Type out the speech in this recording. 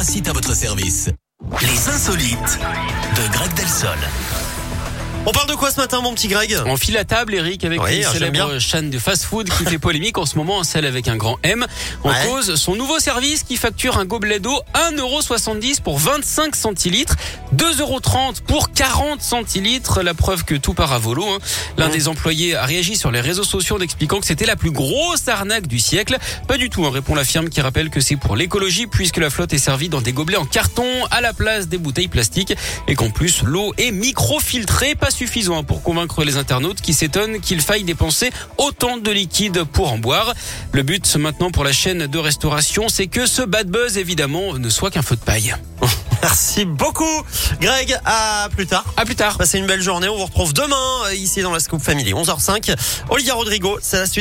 trois à votre service. Les insolites de Greg Delsol. On parle de quoi ce matin, mon petit Greg On file à table, Eric, avec Oui, une j'aime célèbre chaîne de fast-food qui fait polémique en ce moment, celle avec un grand M. En Ouais. cause, son nouveau service qui facture un gobelet d'eau 1,70€ pour 25 centilitres, 2,30€ pour 40 centilitres. La preuve que tout part à volo. hein. L'un des employés a réagi sur les réseaux sociaux en expliquant que c'était la plus grosse arnaque du siècle. Pas du tout, hein, répond la firme qui rappelle que c'est pour l'écologie puisque la flotte est servie dans des gobelets en carton à la place des bouteilles plastiques et qu'en plus l'eau est microfiltrée, pas suffisant pour convaincre les internautes qui s'étonnent qu'il faille dépenser autant de liquide pour en boire. Le but maintenant pour la chaîne de restauration, c'est que ce bad buzz évidemment ne soit qu'un feu de paille. Merci beaucoup, Greg. À plus tard. À plus tard. Passez une belle journée. On vous retrouve demain euh, ici dans la Scoop Family, 11h05. Olivia Rodrigo, c'est la suite.